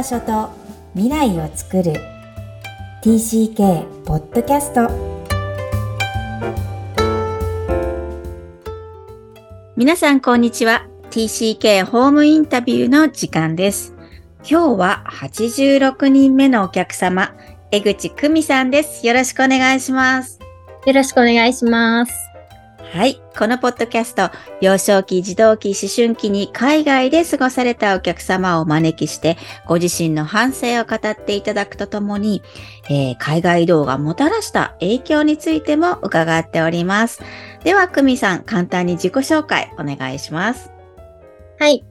場所と未来を作る。TCK ポッドキャスト皆さんこんにちは。TCK ホームインタビューの時間です。今日は86人目のお客様江口久美さんです。よろしくお願いします。よろしくお願いしますはい。このポッドキャスト、幼少期、児童期、思春期に海外で過ごされたお客様をお招きして、ご自身の反省を語っていただくとともに、えー、海外移動がもたらした影響についても伺っております。では、久美さん、簡単に自己紹介お願いします。はい。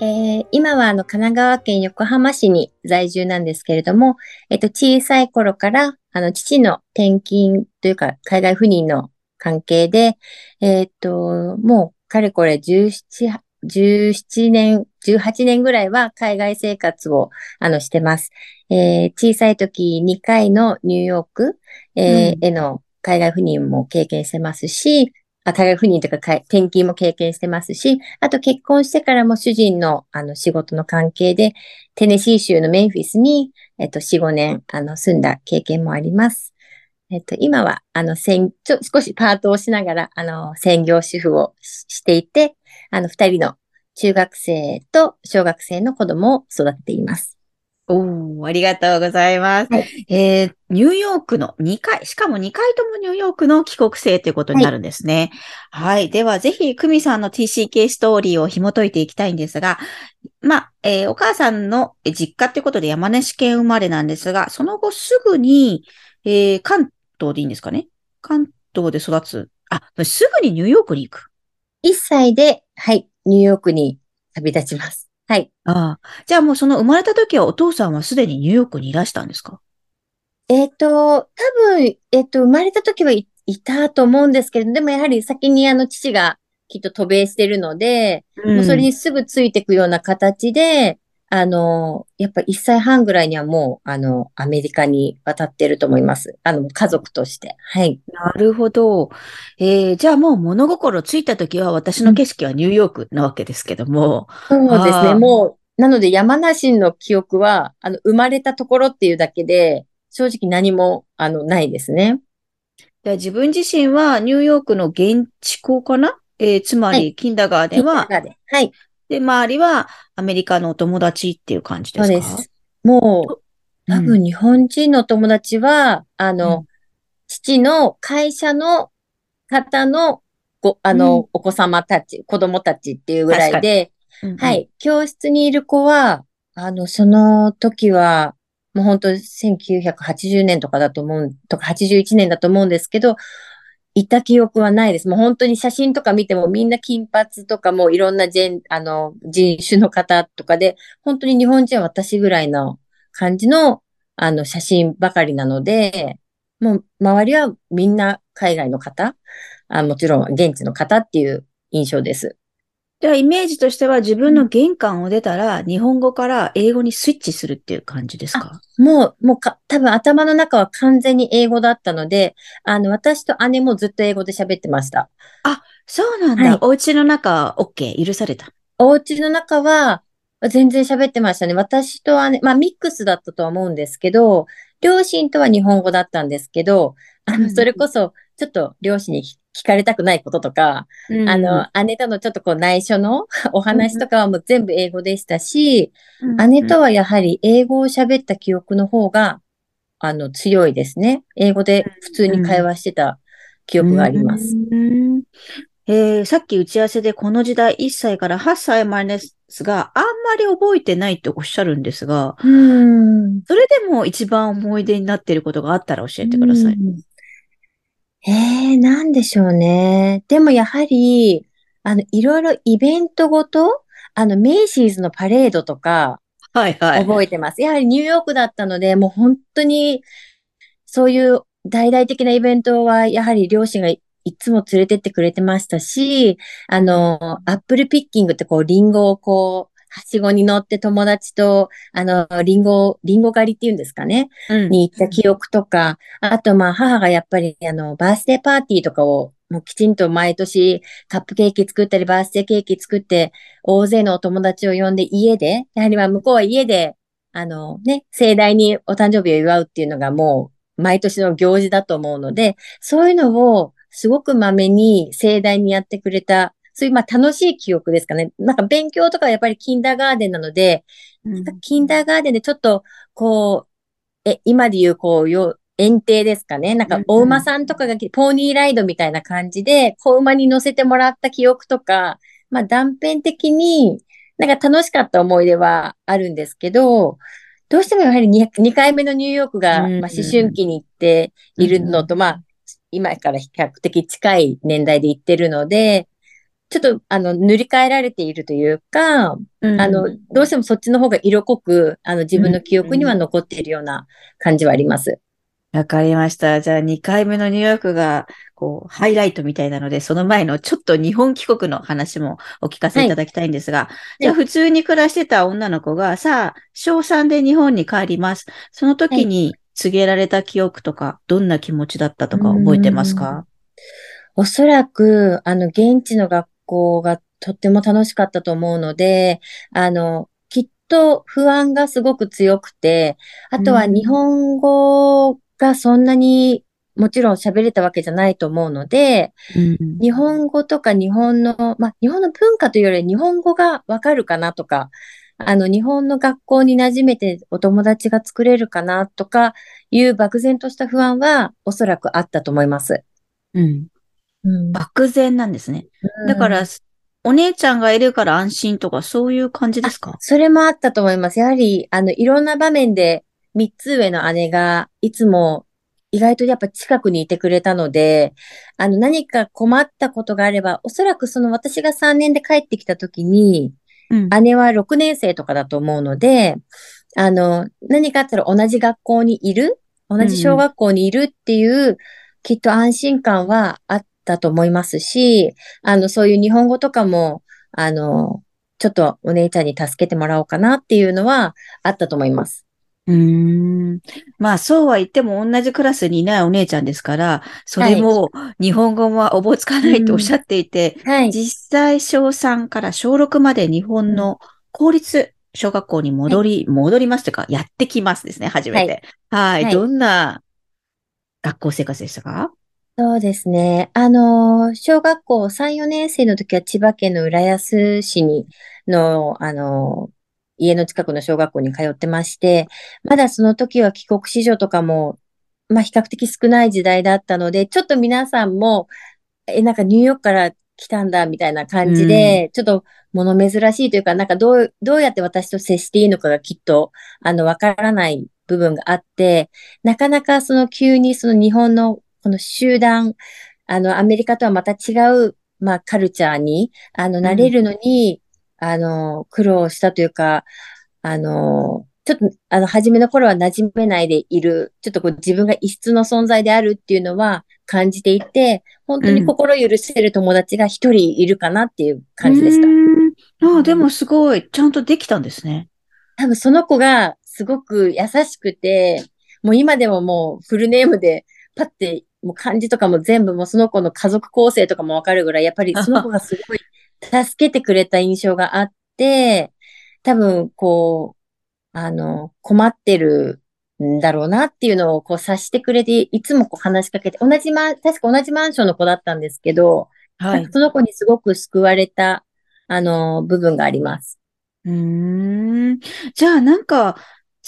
えー、今はあの神奈川県横浜市に在住なんですけれども、えっと、小さい頃からあの父の転勤というか海外赴任の関係で、えー、っと、もう、かれこれ17、17年、18年ぐらいは海外生活を、あの、してます。えー、小さい時2回のニューヨーク、えーうん、への海外赴任も経験してますし、あ海外赴任とか転勤も経験してますし、あと結婚してからも主人のあの仕事の関係で、テネシー州のメンフィスに、えっと、4、5年、あの、住んだ経験もあります。えっと、今は、あの、専、ちょ、少しパートをしながら、あの、専業主婦をしていて、あの、二人の中学生と小学生の子供を育てています。おー、ありがとうございます。はい、えー、ニューヨークの2回、しかも2回ともニューヨークの帰国生ということになるんですね。はい。はい、では、ぜひ、久美さんの TCK ストーリーを紐解いていきたいんですが、まあ、えー、お母さんの実家ってことで山梨県生まれなんですが、その後すぐに、えー、関東でいいんですかね？関東で育つ。あ、すぐにニューヨークに行く。1歳で、はい、ニューヨークに旅立ちます。はい。ああ。じゃあもうその生まれた時はお父さんはすでにニューヨークにいらしたんですか？えっ、ー、と、多分、えっ、ー、と、生まれた時はいいたと思うんですけれど、でもやはり先にあの父がきっと渡米してるので、うん、もうそれにすぐついていくような形で、あの、やっぱ1歳半ぐらいにはもう、あの、アメリカに渡ってると思います。あの、家族として。はい。なるほど。えー、じゃあもう物心ついた時は私の景色はニューヨークなわけですけども。そうですね。もう、なので山梨の記憶は、あの、生まれたところっていうだけで、正直何も、あの、ないですね。じゃ自分自身はニューヨークの現地校かな？えー、つまり、キンダガーデンは、はい。で、周りはアメリカのお友達っていう感じですか？そうです。もう、多分日本人の友達は、あの、うん、父の会社の方のご、あの、うん、お子様たち、子供たちっていうぐらいで、うんうん、はい、教室にいる子は、あの、その時は、もう本当1980年とかだと思う、とか81年だと思うんですけど、いた記憶はないです。もう本当に写真とか見てもみんな金髪とかもいろんなジェン、あの、人種の方とかで、本当に日本人は私ぐらいの感じの、あの、写真ばかりなので、もう周りはみんな海外の方、あもちろん現地の方っていう印象です。では、イメージとしては自分の玄関を出たら、日本語から英語にスイッチするっていう感じですか？もう、もうか、多分頭の中は完全に英語だったので、あの、私と姉もずっと英語で喋ってました。あ、そうなんだ。はい、お家の中は OK、許された？お家の中は、全然喋ってましたね。私と姉、まあミックスだったとは思うんですけど、両親とは日本語だったんですけど、あの、それこそ、ちょっと両親に聞かれたくないこととか、うん、あの、姉とのちょっとこう内緒の お話とかはもう全部英語でしたし、うん、姉とはやはり英語を喋った記憶の方が、あの、強いですね。英語で普通に会話してた記憶があります。うんえー、さっき打ち合わせでこの時代1歳から8歳までですが、あんまり覚えてないっておっしゃるんですが、うんそれでも一番思い出になっていることがあったら教えてください。ええなんでしょうね。でもやはり、あの、いろいろイベントごと、あの、メイシーズのパレードとか、はいはい。覚えてます。やはりニューヨークだったので、もう本当に、そういう大々的なイベントは、やはり両親がいつも連れてってくれてましたし、あの、アップルピッキングってこう、リンゴをこう、はしごに乗って友達と、あの、リンゴ、リンゴ狩りっていうんですかね、うん、に行った記憶とか、あと、まあ、母がやっぱり、あの、バースデーパーティーとかを、もうきちんと毎年カップケーキ作ったり、バースデーケーキ作って、大勢のお友達を呼んで家で、やはりまあ向こうは家で、あのね、盛大にお誕生日を祝うっていうのがもう毎年の行事だと思うので、そういうのをすごくまめに盛大にやってくれた、そういうまあ楽しい記憶ですかね。なんか勉強とかはやっぱりキンダーガーデンなので、なんかキンダーガーデンでちょっとこう、え、今で言うこう、よ、園庭ですかね。なんか、お馬さんとかが、ポーニーライドみたいな感じで、子馬に乗せてもらった記憶とか、まあ断片的に、なんか楽しかった思い出はあるんですけど、どうしてもやはり 2, 2回目のニューヨークが、まあ、思春期に行っているのと、まあ、今から比較的近い年代で行ってるので、ちょっと、あの、塗り替えられているというか、うん、あの、どうしてもそっちの方が色濃く、あの、自分の記憶には残っているような感じはあります。わかりました。じゃあ、2回目のニューヨークが、こう、ハイライトみたいなので、その前のちょっと日本帰国の話もお聞かせい。ただきたいんですが、はい、じゃあ、普通に暮らしてた女の子が、さあ、小3で日本に帰ります。その時に告げられた記憶とか、どんな気持ちだったとか覚えてますか？おそらく、あの、現地の学校がとっても楽しかったと思うので、あの、きっと不安がすごく強くて、あとは日本語がそんなにもちろん喋れたわけじゃないと思うので、うん、日本語とか日本の、まあ、日本の文化というより日本語がわかるかなとか、あの、日本の学校に馴染めてお友達が作れるかなとかいう漠然とした不安はおそらくあったと思います。うん。うん、漠然なんですね。だから、お姉ちゃんがいるから安心とかそういう感じですか？それもあったと思います。やはり、あの、いろんな場面で三つ上の姉がいつも意外とやっぱ近くにいてくれたので、あの、何か困ったことがあれば、おそらくその私が3年で帰ってきた時に、うん、姉は6年生とかだと思うので、あの、何かあったら同じ学校にいる同じ小学校にいるっていう、うん、きっと安心感はあったと思いますし、あの、そういう日本語とかも、あの、ちょっとお姉ちゃんに助けてもらおうかなっていうのはあったと思います。うーん。まあ、そうは言っても同じクラスにいないお姉ちゃんですから、それも日本語はおぼつかないとおっしゃっていて、はい、実際小3から小6まで日本の公立小学校に戻り、はい、戻りますというか、やってきますですね、初めて。はい。はい、どんな学校生活でしたか？そうですね。あの、小学校3、4年生の時は千葉県の浦安市に、の、あの、家の近くの小学校に通ってまして、まだその時は帰国子女とかも、まあ比較的少ない時代だったので、ちょっと皆さんも、え、なんかニューヨークから来たんだみたいな感じで、うん、ちょっと物珍しいというか、なんかどう、どうやって私と接していいのかがきっと、あの、わからない部分があって、なかなかその急にその日本のこの集団、あの、アメリカとはまた違う、まあ、カルチャーに、あの、なれるのに、あの、苦労したというか、あの、ちょっと、あの、初めの頃は馴染めないでいる、ちょっとこう自分が異質の存在であるっていうのは感じていて、本当に心許せる友達が一人いるかなっていう感じでした。ああ、でもすごい、ちゃんとできたんですね。多分その子がすごく優しくて、もう今でももうフルネームでパッて、もう漢字とかも全部もうその子の家族構成とかもわかるぐらい、やっぱり その子がすごい助けてくれた印象があって、多分、こう、あの、困ってるんだろうなっていうのをこう察してくれて、いつもこう話しかけて、同じマン、確か同じマンションの子だったんですけど、はい。その子にすごく救われた、あの、部分があります。うん。じゃあなんか、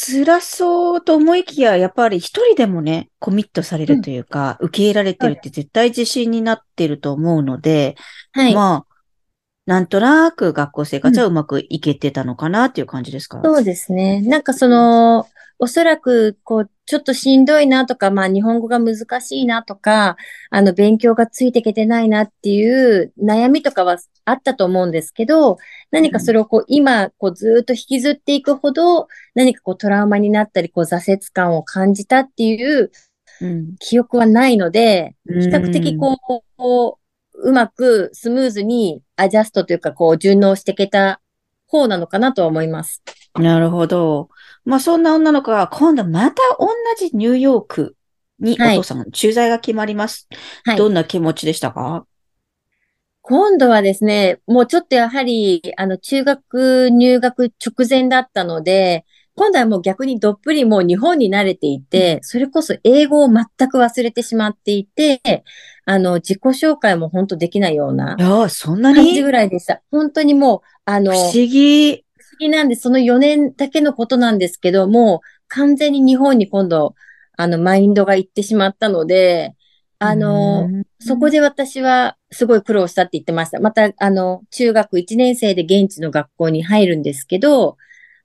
辛そうと思いきや、やっぱり一人でもね、コミットされるというか、うん、受け入れられてるって絶対自信になってると思うので、はい。まあ、なんとなく学校生活はうまくいけてたのかなっていう感じですか、うん、そうですね。なんかその、おそらく、こう、ちょっとしんどいなとか、まあ日本語が難しいなとか、あの勉強がついていけてないなっていう悩みとかはあったと思うんですけど、何かそれをこう今、こうずっと引きずっていくほど、何かこうトラウマになったり、こう挫折感を感じたっていう記憶はないので、比較的こう、うまくスムーズにアジャストというか、こう、順応していけた方なのかなとは思います。なるほど。まあ、そんな女の子が今度また同じニューヨークにお父さん、駐在が決まります。はい。どんな気持ちでしたか？今度はですね、もうちょっとやはり、あの、中学入学直前だったので、今度はもう逆にどっぷりもう日本に慣れていて、それこそ英語を全く忘れてしまっていて、あの、自己紹介も本当できないようないや、そんな感じにぐらいでした。本当にもう、あの、不思議。不思議なんで、その4年だけのことなんですけど、もう完全に日本に今度、あの、マインドが行ってしまったので、あの、うんそこで私はすごい苦労したって言ってました。また、あの、中学1年生で現地の学校に入るんですけど、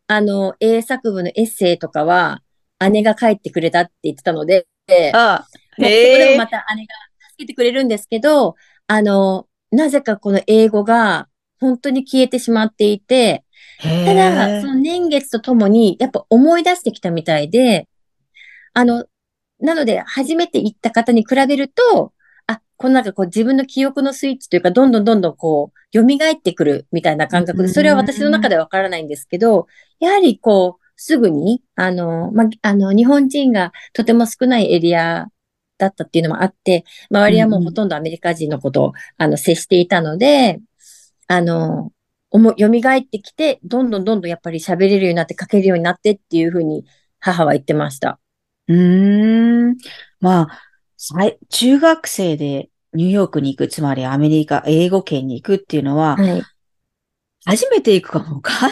あの、英作文のエッセイとかは、姉が書いてくれたって言ってたので、あ、まあそこでへえもま。た姉が助けてくれるんですけど、あの、なぜかこの英語が本当に消えてしまっていて、たへだ、えその年月とともに、やっぱ思い出してきたみたいで、あの、なので、初めて行った方に比べると、あ、このなんかこう自分の記憶のスイッチというか、どんどんどんどんこう、蘇ってくるみたいな感覚で、それは私の中ではわからないんですけど、やはりこう、すぐに、あの、ま、あの、日本人がとても少ないエリアだったっていうのもあって、周りはもうほとんどアメリカ人のことを、あの、接していたので、あの、思い、蘇ってきて、どんどんどんどんやっぱり喋れるようになって書けるようになってっていうふうに母は言ってました。うーん。まあ、中学生でニューヨークに行く、つまりアメリカ、英語圏に行くっていうのは、はい。初めて行くかも、完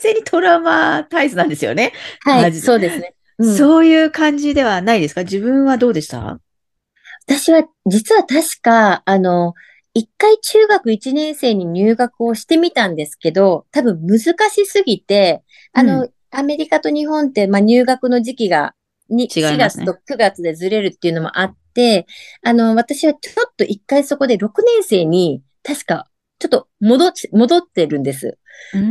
全にトラウマタイズなんですよね。はい、そうですね。うんそういう感じではないですか？自分はどうでした？私は、実は確か、あの、一回中学1年生に入学をしてみたんですけど、多分難しすぎて、あの、うアメリカと日本って、まあ、入学の時期がに4違いますね月と9月でずれるっていうのもあって、あの、私はちょっと一回そこで6年生に、確か、ちょっと戻っ、戻ってるんです。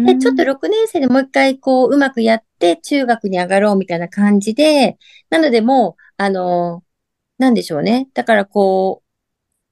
で、ちょっと6年生でもう一回こう、うまくやって、中学に上がろうみたいな感じで、なのでもう、あの、なんでしょうね。だからこう、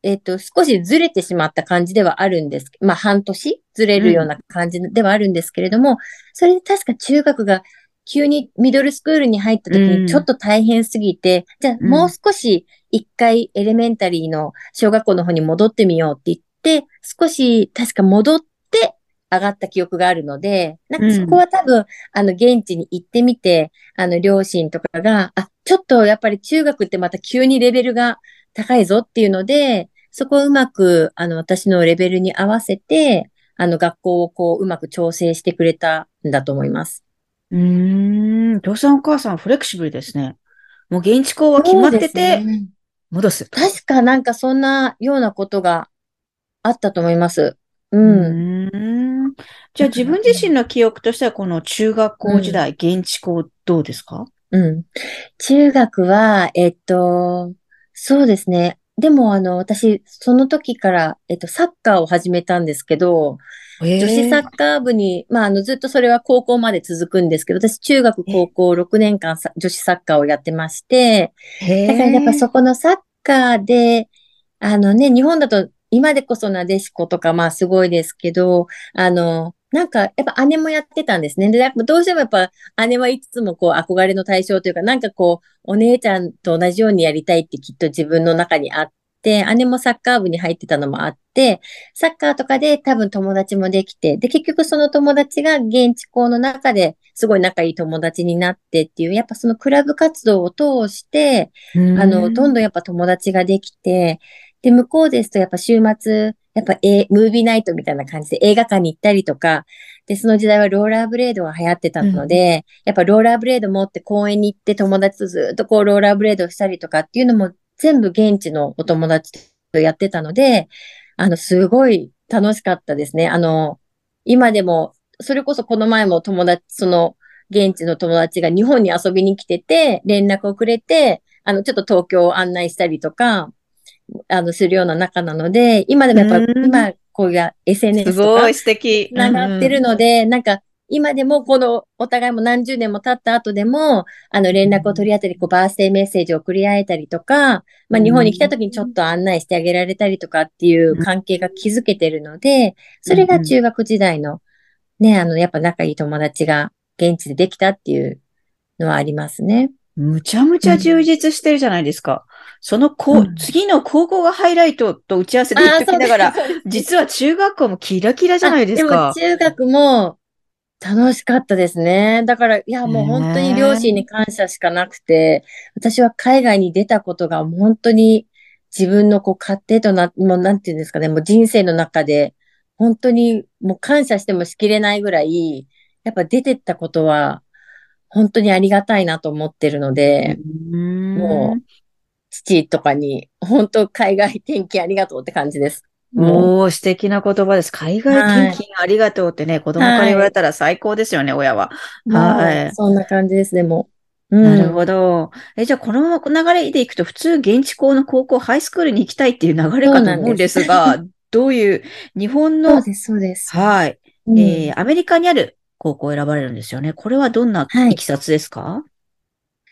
えっと、少しずれてしまった感じではあるんです。まあ、半年？ずれるような感じではあるんですけれども、それで確か中学が急にミドルスクールに入った時うん。にちょっと大変すぎて、じゃあうん。もう少し一回エレメンタリーの小学校の方に戻ってみようって言って、少し確か戻って上がった記憶があるので、なんかそこは多分、あの、現地に行ってみて、あの、両親とかが、あ、ちょっとやっぱり中学ってまた急にレベルが高いぞっていうので、そこをうまく、あの、私のレベルに合わせて、あの、学校をこう、うまく調整してくれたんだと思います。うーん。お父さんお母さんフレキシブルですね。もう現地校は決まってて、戻す。確かなんかそんなようなことがあったと思います。う。うんーん。じゃあ自分自身の記憶としてはこの中学校時代、現地校どうですか？うん。中学は、えっと、そうですね。でも、あの、私、その時から、えっと、サッカーを始めたんですけど、女子サッカー部に、まあ、あの、ずっとそれは高校まで続くんですけど、私、中学、高校6年間さ女子サッカーをやってまして、へだからやっぱーそこのサッカーで、あのね、日本だと今でこそなでしことかまあすごいですけど、あの、なんかやっぱ姉もやってたんですね。で、やっぱどうしてもやっぱ姉はいつもこう憧れの対象というか、なんかこう、お姉ちゃんと同じようにやりたいってきっと自分の中にあって、姉もサッカー部に入ってたのもあって、サッカーとかで多分友達もできて、で、結局その友達が現地校の中ですごい仲いい友達になってっていう、やっぱそのクラブ活動を通して、あの、どんどんやっぱ友達ができて、で、向こうですとやっぱ週末、やっぱえムービーナイトみたいな感じで映画館に行ったりとか、で、その時代はローラーブレードが流行ってたので、やっぱローラーブレード持って公園に行って友達とずっとこうローラーブレードをしたりとかっていうのも全部現地のお友達とやってたので、あの、すごい楽しかったですね。あの、今でも、それこそこの前も友達、その、現地の友達が日本に遊びに来てて、連絡をくれて、あの、ちょっと東京を案内したりとか、あの、するような仲なので、今でもやっぱ、うん今、こういうす SNS とかごい、素敵。つながってるので、なんか、今でもこの、お互いも何十年も経った後でも、あの、連絡を取り合ったり、こう、バースデーメッセージを送り合えたりとか、まあ、日本に来た時にちょっと案内してあげられたりとかっていう関係が築けてるので、それが中学時代の、ね、あの、やっぱ仲いい友達が現地でできたっていうのはありますね。むちゃむちゃ充実してるじゃないですか。そのこう、うん次の高校がハイライトと打ち合わせで言っときながら、実は中学校もキラキラじゃないですかあ。でも中学も、楽しかったですね。だから、いや、もう本当に両親に感謝しかなくて、私は海外に出たことが本当に自分のこう、家庭とな、もうなんていうんですかね、もう人生の中で、本当にもう感謝してもしきれないぐらい、やっぱ出てったことは、本当にありがたいなと思ってるので、もう、父とかに、本当海外転勤ありがとうって感じです。もう素敵な言葉です。海外転勤ありがとうってね、はい、子供から言われたら最高ですよね、親は。はい。そんな感じですね、もう。なるほど。え、じゃあこのまま流れでいくと、普通現地校の高校、ハイスクールに行きたいっていう流れかと思うんですが、どういう、日本の、そうです、そうです。はい。うん、えー、アメリカにある高校を選ばれるんですよね。これはどんないきさつですか、はい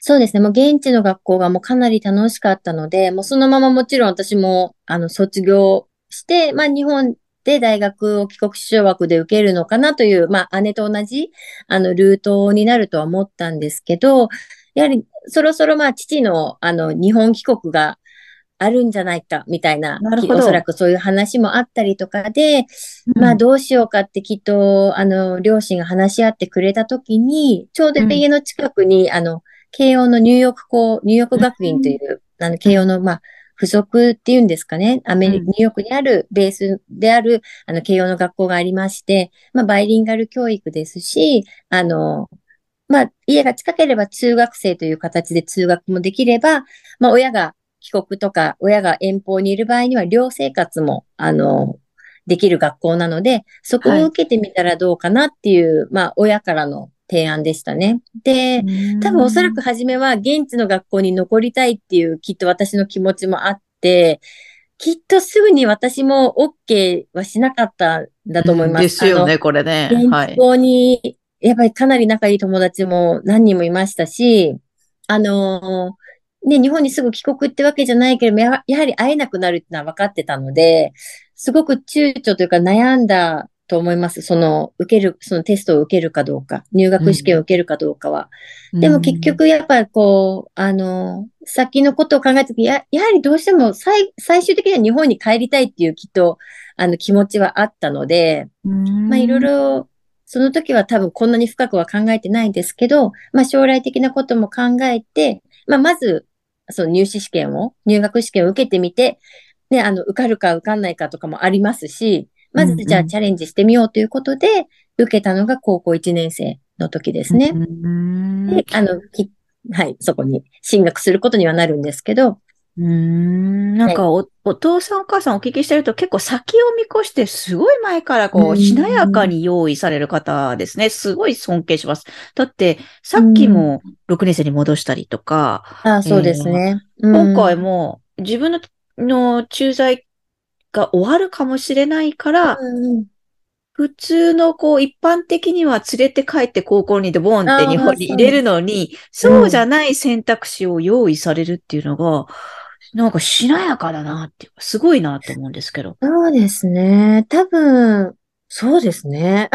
そうですね。もう現地の学校がもうかなり楽しかったので、もうそのままもちろん私も、あの、卒業して、まあ日本で大学を帰国子女枠で受けるのかなという、まあ姉と同じ、あの、ルートになるとは思ったんですけど、やはりそろそろまあ父の、あの、日本帰国があるんじゃないか、みたいな、なおそらくそういう話もあったりとかで、うん、まあどうしようかってきっと、あの、両親が話し合ってくれたときに、ちょうど家の近くに、うん、あの、慶応のニューヨーク校、ニューヨーク学院という、うん、あの、慶応の、まあ、付属っていうんですかね。アメリカ、ニューヨークにあるベースである、あの、慶応の学校がありまして、まあ、バイリンガル教育ですし、あの、まあ、家が近ければ通学生という形で通学もできれば、まあ、親が帰国とか、親が遠方にいる場合には、寮生活も、あの、できる学校なので、そこを受けてみたらどうかなっていう、はい、まあ、親からの提案でしたね。で、多分おそらく初めは現地の学校に残りたいっていうきっと私の気持ちもあって、きっとすぐに私も OK はしなかったんだと思います。ですよね、これね。現地校に、やっぱりかなり仲いい友達も何人もいましたし、あのー、ね、日本にすぐ帰国ってわけじゃないけれども、ややはり会えなくなるってのは分かってたので、すごく躊躇というか悩んだと思います。その、受ける、そのテストを受けるかどうか、入学試験を受けるかどうかは。うん、でも結局やっぱりこう、あの、先のことを考えたとき、や、やはりどうしても最、最終的には日本に帰りたいっていうきっと、あの気持ちはあったので、うん、まあいろいろ、その時は多分こんなに深くは考えてないんですけど、まあ将来的なことも考えて、まあまず、その入試試験を、入学試験を受けてみて、ね、あの、受かるか受かんないかとかもありますし、まずじゃあチャレンジしてみようということで、受けたのが高校1年生の時ですね。で、あの、はい、そこに進学することにはなるんですけど、うん、なんかお、はい、お父さんお母さんお聞きしてると結構先を見越してすごい前からこうしなやかに用意される方ですね。すごい尊敬します。だってさっきも6年生に戻したりとか。あそうですね、えー、今回も自分のの駐在が終わるかもしれないから、うん、普通のこう一般的には連れて帰って高校にでボンって日本に入れるのに、そうじゃない選択肢を用意されるっていうのが、なんかしなやかだなっていう、すごいなって思うんですけど。そうですね。多分、そうですね。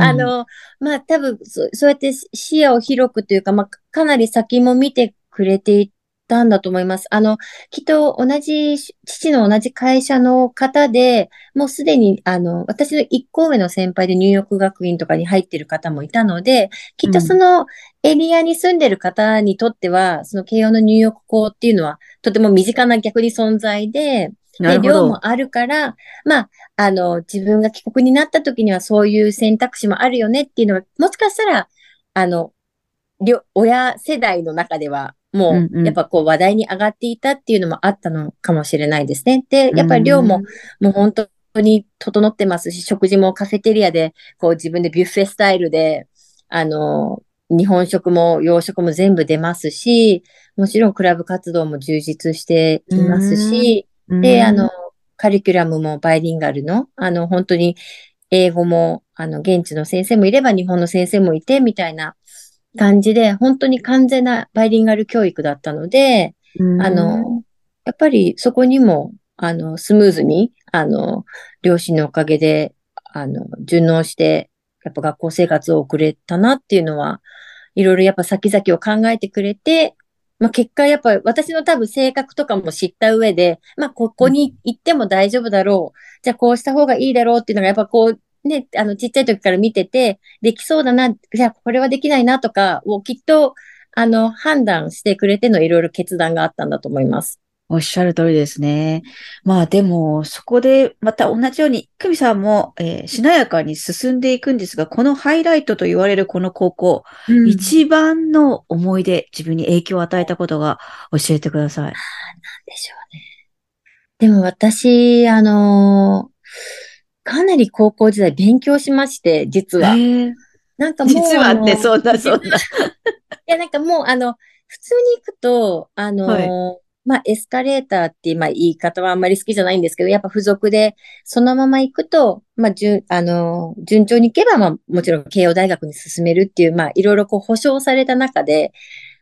あの、まあ多分そ、そうやって視野を広くというか、まあかなり先も見てくれていたんだと思います。あの、きっと同じ、父の同じ会社の方で、もうすでに、あの、私の一個上の先輩でニューヨーク学院とかに入ってる方もいたので、きっとそのエリアに住んでる方にとっては、うん、その慶応のニューヨーク校っていうのは、とても身近な逆に存在で、で、量もあるから、まあ、あの、自分が帰国になった時にはそういう選択肢もあるよねっていうのは、もしかしたら、あの、親世代の中ではもう、やっぱこう話題に上がっていたっていうのもあったのかもしれないですね。で、やっぱり量も、もう本当に整ってますし、食事もカフェテリアで、こう自分でビュッフェスタイルで、あの、日本食も洋食も全部出ますし、もちろんクラブ活動も充実していますし、で、あの、カリキュラムもバイリンガルの、あの、本当に英語も、あの、現地の先生もいれば日本の先生もいて、みたいな、感じで、本当に完全なバイリンガル教育だったので、あの、やっぱりそこにも、あの、スムーズに、あの、両親のおかげで、あの、順応して、やっぱ学校生活を送れたなっていうのは、いろいろやっぱ先々を考えてくれて、まあ、結果やっぱ私の多分性格とかも知った上で、まあ、ここに行っても大丈夫だろう。じゃあこうした方がいいだろうっていうのがやっぱこう、ね、あの、ちっちゃい時から見てて、できそうだな、じゃあこれはできないなとかをきっと、あの、判断してくれてのいろいろ決断があったんだと思います。おっしゃる通りですね。まあでも、そこでまた同じように、久美さんも、えーしなやかに進んでいくんですが、このハイライトと言われるこの高校、うん一番の思い出、自分に影響を与えたことが教えてください。でしょうね。でも私、あのーかなり高校時代勉強しまして、実は。なんかもう、実はって、そんな、そんな。いや、なんかもう、あの、普通に行くと、あのーまあ、エスカレーターっていう、まあ、言い方はあんまり好きじゃないんですけど、やっぱ付属で、そのまま行くと、まあ、順、あのー順調に行けば、まあ、もちろん慶応大学に進めるっていう、まあ、いろいろこう保証された中で、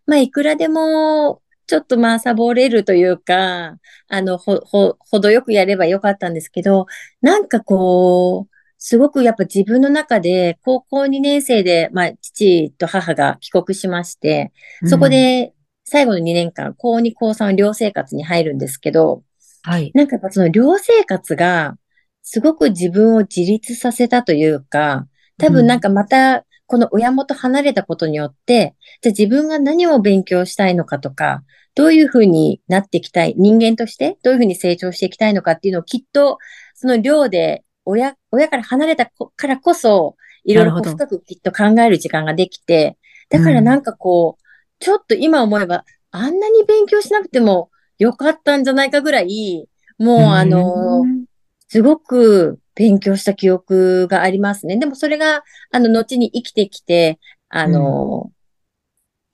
まあ、いくらでも、ちょっとまあ、サボれるというか、あの、ほ、ほ、程よくやればよかったんですけど、なんかこう、すごくやっぱ自分の中で、高校2年生で、まあ、父と母が帰国しまして、そこで最後の2年間、高2、高3は寮生活に入るんですけど、うん、はい。なんかやっぱその寮生活が、すごく自分を自立させたというか、多分なんかまた、この親元離れたことによって、じゃあ自分が何を勉強したいのかとか、どういうふうになっていきたい、人間としてどういうふうに成長していきたいのかっていうのをきっと、その寮で親、親から離れたこからこそ、いろいろ深くきっと考える時間ができて、だからなんかこう、ちょっと今思えば、あんなに勉強しなくてもよかったんじゃないかぐらい、もうあの、うん。すごく勉強した記憶がありますね。でもそれが、あの、後に生きてきて、あの、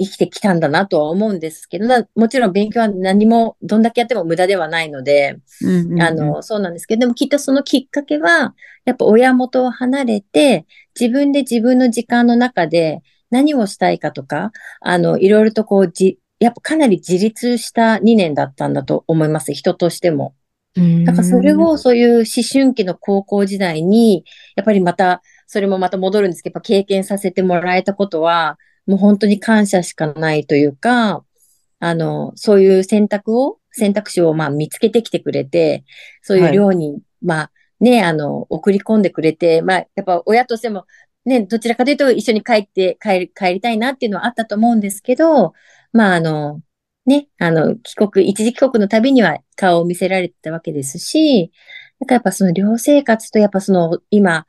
生きてきたんだなとは思うんですけど、なもちろん勉強は何も、どんだけやっても無駄ではないので、うんうんうんあの、そうなんですけど、でもきっとそのきっかけは、やっぱ親元を離れて、自分で自分の時間の中で何をしたいかとか、あの、いろいろとこう、じ、やっぱかなり自立した2年だったんだと思います。人としても。だからそれをそういう思春期の高校時代に、やっぱりまた、それもまた戻るんですけど、やっぱ経験させてもらえたことは、もう本当に感謝しかないというか、あの、そういう選択を、選択肢をまあ見つけてきてくれて、そういう寮に、まあね、あの、送り込んでくれて、まあやっぱ親としても、ね、どちらかというと一緒に帰って、帰り、帰りたいなっていうのはあったと思うんですけど、まああの、ね、あの、帰国、一時帰国のたびには顔を見せられてたわけですし、なんかやっぱその寮生活とやっぱその今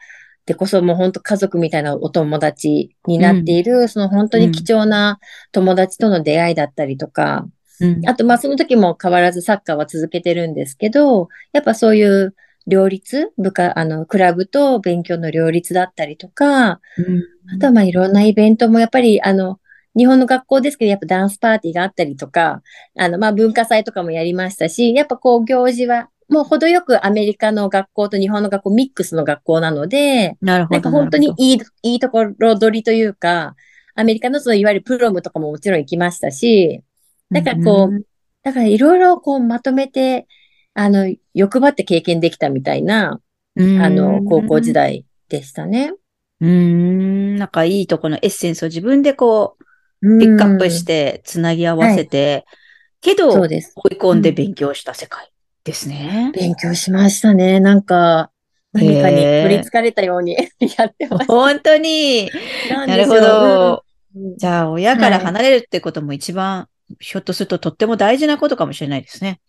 でこそもう本当家族みたいなお友達になっている、その本当に貴重な友達との出会いだったりとか、うん。あとまあその時も変わらずサッカーは続けてるんですけど、やっぱそういう両立、部下、あの、クラブと勉強の両立だったりとか、うん。あとはまあいろんなイベントもやっぱりあの、日本の学校ですけど、やっぱダンスパーティーがあったりとか、あの、まあ文化祭とかもやりましたし、やっぱこう行事は、もう程よくアメリカの学校と日本の学校ミックスの学校なので、なるほど。なんか本当にいい、いいところ取りというか、アメリカのそのいわゆるプロムとかももちろん行きましたし、だからこう、だからいろいろこうまとめて、あの、欲張って経験できたみたいな、うん、あの、高校時代。代でしたね。うーん、なんかいいとこのエッセンスを自分でこう、ピックアップして、つなぎ合わせて、けど、追。い込んで勉強した世界ですね。勉強しましたね。なんか、何かに取り憑かれたように やってまし本当に。た。なるほど。うん。じゃあ、親から離れるってことも一番、ひょっとするととっても大事なことかもしれないですね。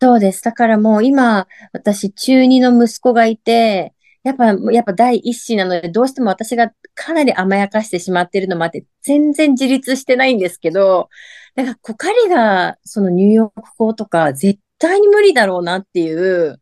そうです。だからもう今、私中二の息子がいて、やっぱ、やっぱ第一子なので、どうしても私がかなり甘やかしてしまっているのもあって、全然自立してないんですけど、だからこう彼がそのニューヨーク校とか絶対に無理だろうなっていう、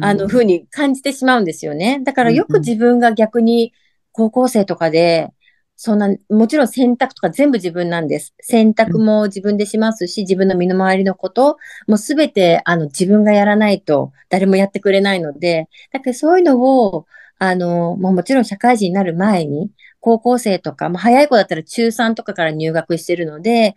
あの、ふうに感じてしまうんですよね。だからよく自分が逆に高校生とかで、そんな、もちろん選択とか全部自分なんです。選択も自分でしますし、自分の身の回りのこと、もうすべて、あの、自分がやらないと誰もやってくれないので、だからそういうのを、あの、もうもちろん社会人になる前に、高校生とか、まあ、早い子だったら中3とかから入学してるので、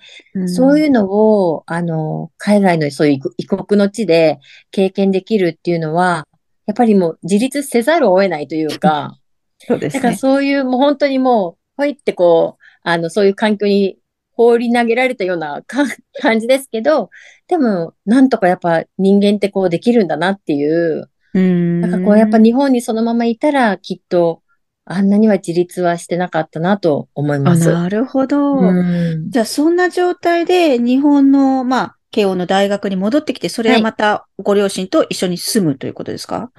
そういうのを、あの、海外のそういう異国の地で経験できるっていうのは、やっぱりもう自立せざるを得ないというか、そうですだからね。そういうもう本当にもう、ほいってこう、あの、そういう環境に放り投げられたようなか 感じですけど、でも、なんとかやっぱ人間ってこうできるんだなっていう、うん。なんかこう、やっぱ日本にそのままいたら、きっと、あんなには自立はしてなかったなと思いあ、ます。なるほど。うんじゃあ、そんな状態で日本の、まあ、慶応の大学に戻ってきて、それはまたご両親と一緒に住むということですか、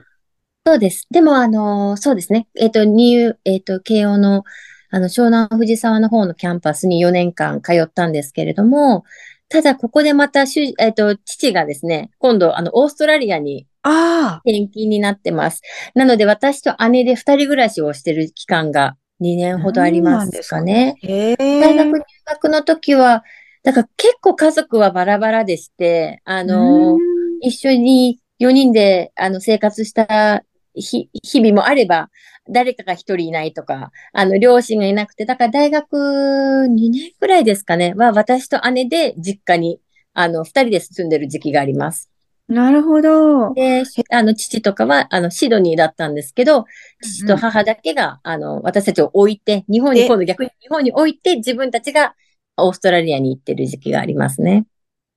そうです。でも、あの、そうですね。えっ、と、ニュー、えっ、と、慶応の、あの、湘南藤沢の方のキャンパスに4年間通ったんですけれども、ただ、ここでまた、主えっ、と、父がですね、今度、あの、オーストラリアにあ転勤になってます。なので、私と姉で二人暮らしをしてる期間が2年ほどありますかね。あ、へえ。大学入学の時は、だから結構家族はバラバラでして、あの、うん一緒に4人であの生活した日日々もあれば、誰かが一人いないとか、あの、両親がいなくて、だから大学2年くらいですかね、は私と姉で実家に、あの、二人で住んでる時期があります。なるほど。で、あの、父とかは、あの、シドニーだったんですけど、父と母だけが、あの、私たちを置いて、日本に、で今度逆に日本に置いて、自分たちがオーストラリアに行ってる時期がありますね。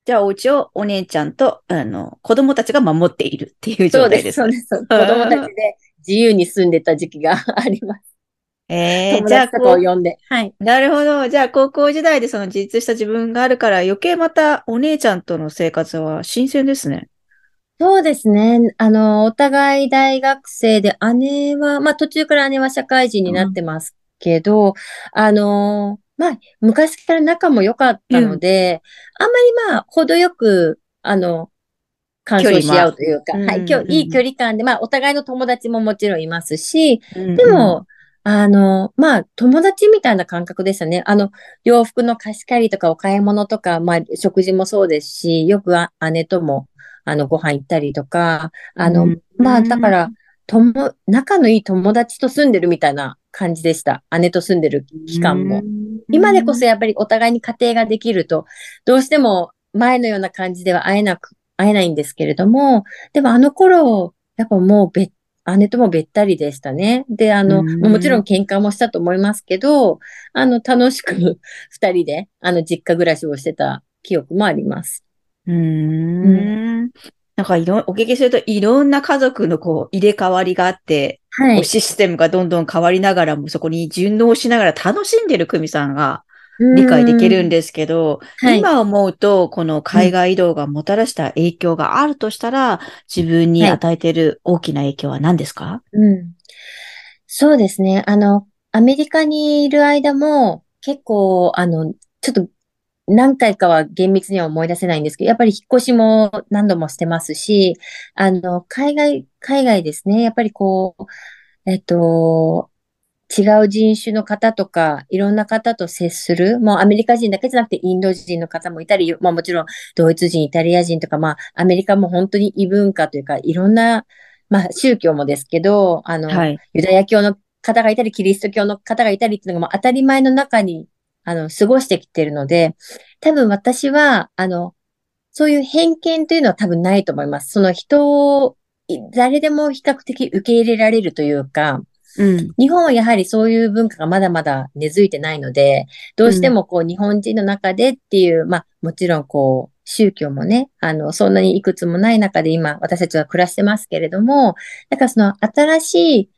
じゃあ、お家をお姉ちゃんと、あの、子供たちが守っているっていうそうです、状態ですね。そうです。子供たちで 自由に住んでた時期が あります。ええ友じゃあこ呼んで。はい。う、なるほど。じゃあ、高校時代でその自立した自分があるから、余計またお姉ちゃんとの生活は新鮮ですね。そうですね。あの、お互い大学生で、姉は、まあ途中から姉は社会人になってますけど、あの、まあ昔から仲も良かったので、あんまりまあ程よく、あの、干渉し合う。というか、はい、今日いい距離感で、まあお互いの友達ももちろんいますし、ででも、あの、まあ、友達みたいな感覚でしたね。あの、洋服の貸し借りとかお買い物とか、まあ、食事もそうですし、よくあ姉とも、あの、ご飯行ったりとか、あの、うん。まあ、だから、とも、仲のいい友達と住んでるみたいな感じでした。姉と住んでる期間も。今でこそやっぱりお互いに家庭ができると、どうしても前のような感じでは会えなく、会えないんですけれども、でもあの頃、やっぱもう別、姉ともべったりでしたね。で、あの、うんもちろん喧嘩もしたと思いますけど、あの、楽しく 二人で、あの、実家暮らしをしてた記憶もあります。うーん。なんかいろ、お聞きするといろんな家族のこう入れ替わりがあって、はい。システムがどんどん変わりながらもそこに順応しながら楽しんでる久美さんが理解できるんで。ですけど、はい。今思うとこの海外移動がもたらした影響があるとしたら、自分に与えている大きな影響は何ですか、うん。そうですね。あの、アメリカにいる間も結構、あの、ちょっと何回かは厳密には思い出せないんですけど、やっぱり引っ越しも何度もしてますし、あの、海外、海外ですね。やっぱりこう、えっと、違う人種の方とか、いろんな方と接する、もうアメリカ人だけじゃなくてインド人の方もいたり、まあもちろんドイツ人、イタリア人とか、まあアメリカも本当に異文化というか、いろんな、まあ宗教もですけど、あの、はい。ユダヤ教の方がいたり、キリスト教の方がいたりっていうのがもう当たり前の中に、あの、過ごしてきてるので、多分私は、あの、そういう偏見というのは多分ないと思います。その人を、い誰でも比較的受け入れられるというか、うん。日本はやはりそういう文化がまだまだ根付いてないので、どうしてもこう日本人の中でっていう、まあもちろんこう宗教もね、あの、そんなにいくつもない中で今私たちは暮らしてますけれども、だからその新しい、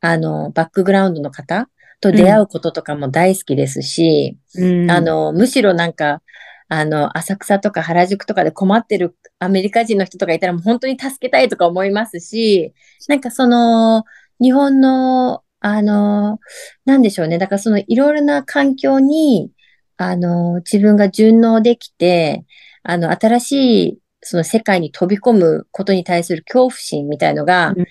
あの、バックグラウンドの方と出会うこととかも大好きですし、うんあ、の、むしろなんか、あの、浅草とか原宿とかで困ってるアメリカ人の人とかいたらもう本当に助けたいとか思いますし、なんかその、日本の、あの、なんでしょうね。だからそのいろいろな環境に、あの、自分が順応できて、あの、新しい、その世界に飛び込むことに対する恐怖心みたいのがうん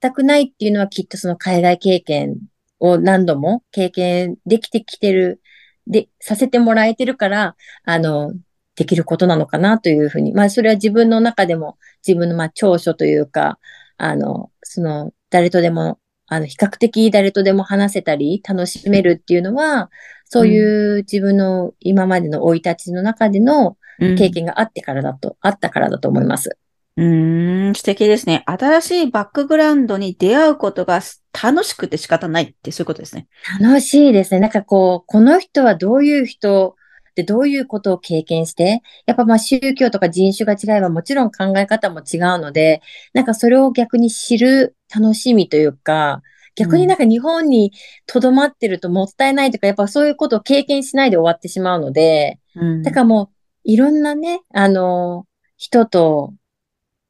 全くないっていうのはきっとその海外経験を何度も経験できてきてる、で、させてもらえてるから、あの、できることなのかなというふうに。まあ、それは自分の中でも自分のまあ長所というか、あの、その、誰とでも、あの、比較的誰とでも話せたり、楽しめるっていうのは、そういう自分の今までの生い立ちの中での経験があってからだと、あったからだと思います。うーん、素敵ですね。新しいバックグラウンドに出会うことが楽しくて仕方ないってそういうことですね。楽しいですね。なんかこう、この人はどういう人ってどういうことを経験して、やっぱまあ宗教とか人種が違えばもちろん考え方も違うので、なんかそれを逆に知る楽しみというか、逆になんか日本に留まってるともったいないとか、やっぱそういうことを経験しないで終わってしまうので、うん、だからもういろんなね、あの、人と、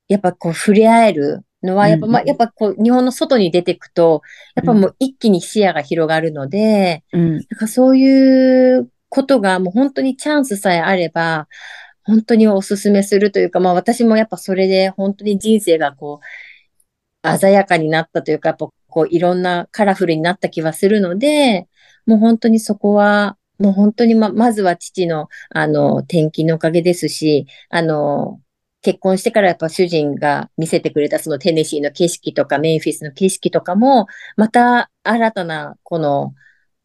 やっぱこう触れ合えるのは、やっぱ、まあ、やっぱこう、日本の外に出ていくと、やっぱもう一気に視野が広がるので、うん、なんかそういうことがもう本当にチャンスさえあれば、本当にお勧めするというか、まあ私もやっぱそれで本当に人生がこう、鮮やかになったというか、やっぱこういろんなカラフルになった気はするので、もう本当にそこは、もう本当にま、まずは父の、あの、転勤のおかげですし、あの、結婚してからやっぱ主人が見せてくれたそのテネシーの景色とかメンフィスの景色とかも、また新たなこの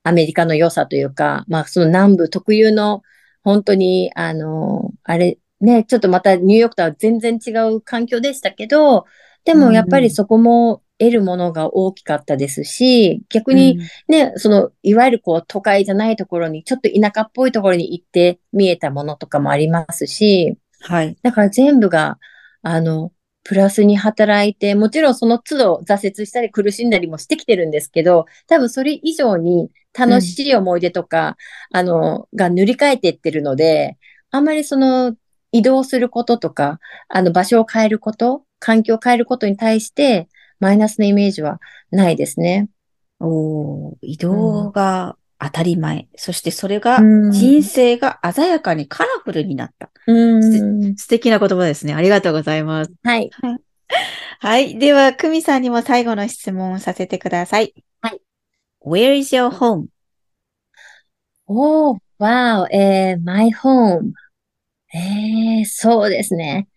アメリカの良さというか、まあその南部特有の本当にあの、あれね、ちょっとまたニューヨークとは全然違う環境でしたけど、でもやっぱりそこも得るものが大きかったですし、逆にね、うん、その、いわゆるこう都会じゃないところに、ちょっと田舎っぽいところに行って見えたものとかもありますし、はい。だから全部が、あの、プラスに働いて、もちろんその都度挫折したり苦しんだりもしてきてるんですけど、多分それ以上に楽しい思い出とか、うん、あの、が塗り替えていってるので、あんまりその移動することとか、あの場所を変えること、環境を変えることに対して、マイナスなイメージはないですね。お移動が当たり前。そしてそれが人生が鮮やかにカラフルになった。うん素敵な言葉ですね。ありがとうございます。はい。はい。では、久美さんにも最後の質問をさせてください。はい。Where is your home? おー、wow, えー、my home. えー、そうですね。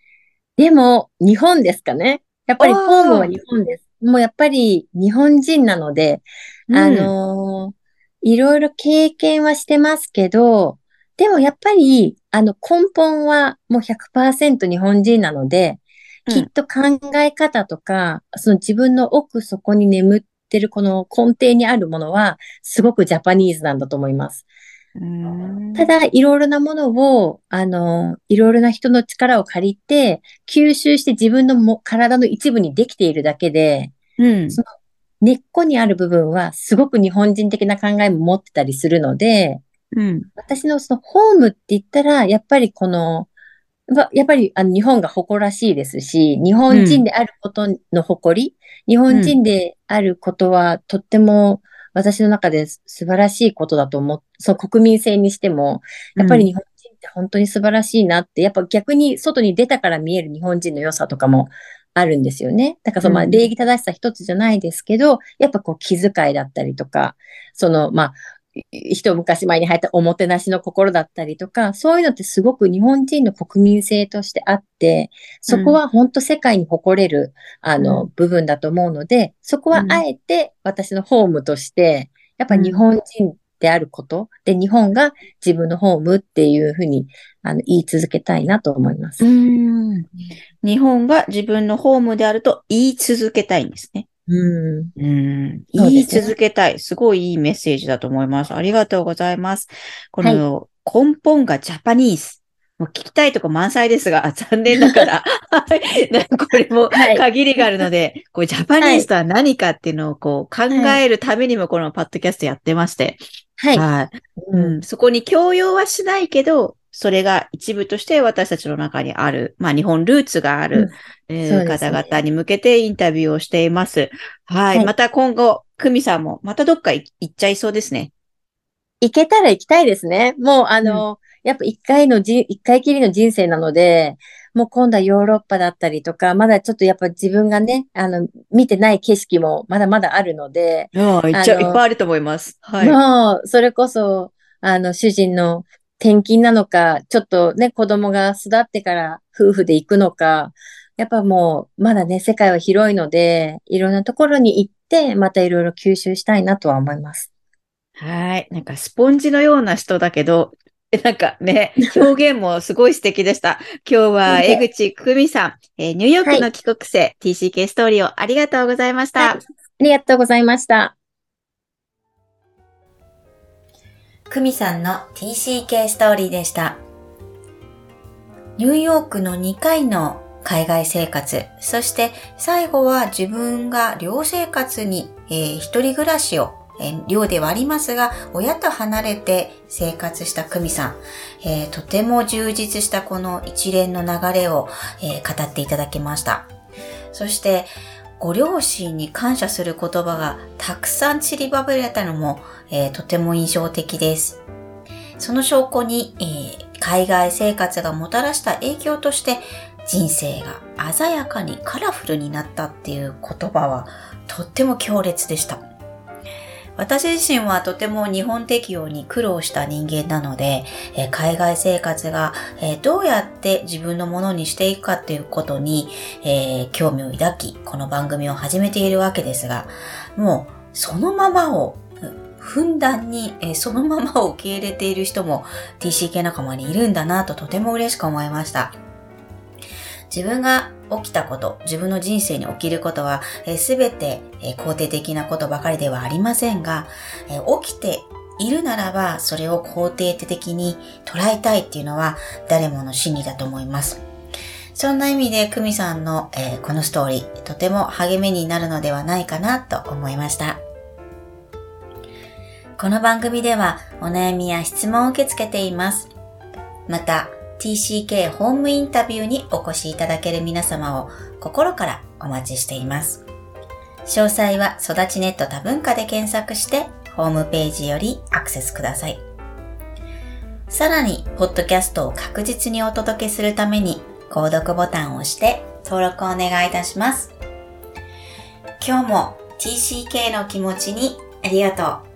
でも、日本ですかね。やっぱりホームは日本です。もうやっぱり日本人なので、あのーいろいろ経験はしてますけど、でもやっぱり、あの根本はもう100%日本人なので、きっと考え方とか、その自分の奥底に眠ってるこの根底にあるものは、すごくジャパニーズなんだと思います。ただ、いろいろなものを、あの、いろいろな人の力を借りて、吸収して自分のも体の一部にできているだけで、うん、その根っこにある部分はすごく日本人的な考えも持ってたりするので、うん、私のそのホームって言ったら、やっぱりこの、やっぱりあの日本が誇らしいですし、日本人であることの誇り、うん、日本人であることはとっても私の中で素晴らしいことだと思う。その国民性にしても、やっぱり日本人って本当に素晴らしいなって、やっぱ逆に外に出たから見える日本人の良さとかもあるんですよね。だからその、まあ、礼儀正しさ一つじゃないですけど、やっぱこう気遣いだったりとか、その、まあ、一昔前に入ったおもてなしの心だったりとか、そういうのってすごく日本人の国民性としてあって、そこは本当世界に誇れる、うん、あの、部分だと思うので、そこはあえて私のホームとして、やっぱ日本人であること、で、日本が自分のホームっていうふうに、あの、言い続けたいなと思います。うん日本が自分のホームであると言い続けたいんですね。うん。うん。言い続けたい。すごいいいメッセージだと思います。ありがとうございます。この根本がジャパニーズ。もう聞きたいとこ満載ですが、残念ながら、これも限りがあるので、はい、こうジャパニーズとは何かっていうのをこう考えるためにもこのパッドキャストやってまして、はい。はい。うん、そこに強要はしないけど、それが一部として私たちの中にある、まあ日本ルーツがある、うんえーね、方々に向けてインタビューをしています。はい。はい、また今後、久美さんもまたどっか行っちゃいそうですね。行けたら行きたいですね。もうあの、うん、やっぱ一回のじ、一回きりの人生なので、もう今度はヨーロッパだったりとか、まだちょっとやっぱ自分がね、あの、見てない景色もまだまだあるので。ああ、いっぱいあると思います。はい。もう、それこそ、あの、主人の転勤なのか、ちょっとね、子供が育ってから夫婦で行くのか、やっぱもう、まだね、世界は広いので、いろんなところに行って、またいろいろ吸収したいなとは思います。はい。なんかスポンジのような人だけど、なんかね、表現もすごい素敵でした。今日は江口久美さん、えー、ニューヨークの帰国生、はい、TCK ストーリーをありがとうございました。はい、ありがとうございました。久美さんの TCK ストーリーでした。ニューヨークの2回の海外生活、そして最後は自分が寮生活に、えー、一人暮らしをえ寮ではありますが、親と離れて生活した久美さん、えー、とても充実したこの一連の流れを、えー、語っていただきました。そして、ご両親に感謝する言葉がたくさん散りばめられたのも、えー、とても印象的です。その証拠に、え、海外生活がもたらした影響として人生が鮮やかにカラフルになったっていう言葉はとっても強烈でした。私自身はとても日本適用に苦労した人間なので、え海外生活が、えどうやって自分のものにしていくかっていうことに、え、興味を抱き、この番組を始めているわけですが、もうそのままをふんだんに、えそのままを受け入れている人も TCK 仲間にいるんだなととても嬉しく思いました。自分が起きたこと、自分の人生に起きることは、す、べ、て、肯定的なことばかりではありませんが、起きているならば、それを肯定的に捉えたいっていうのは、誰もの心理だと思います。そんな意味で、久美さんの、え、このストーリー、とても励みになるのではないかなと思いました。この番組では、お悩みや質問を受け付けています。また、TCK ホームインタビューにお越しいただける皆様を心からお待ちしています。詳細は育ちネット多文化で検索してホームページよりアクセスください。さらに、ポッドキャストを確実にお届けするために、購読ボタンを押して登録をお願いいたします。今日も TCK の気持ちにありがとう。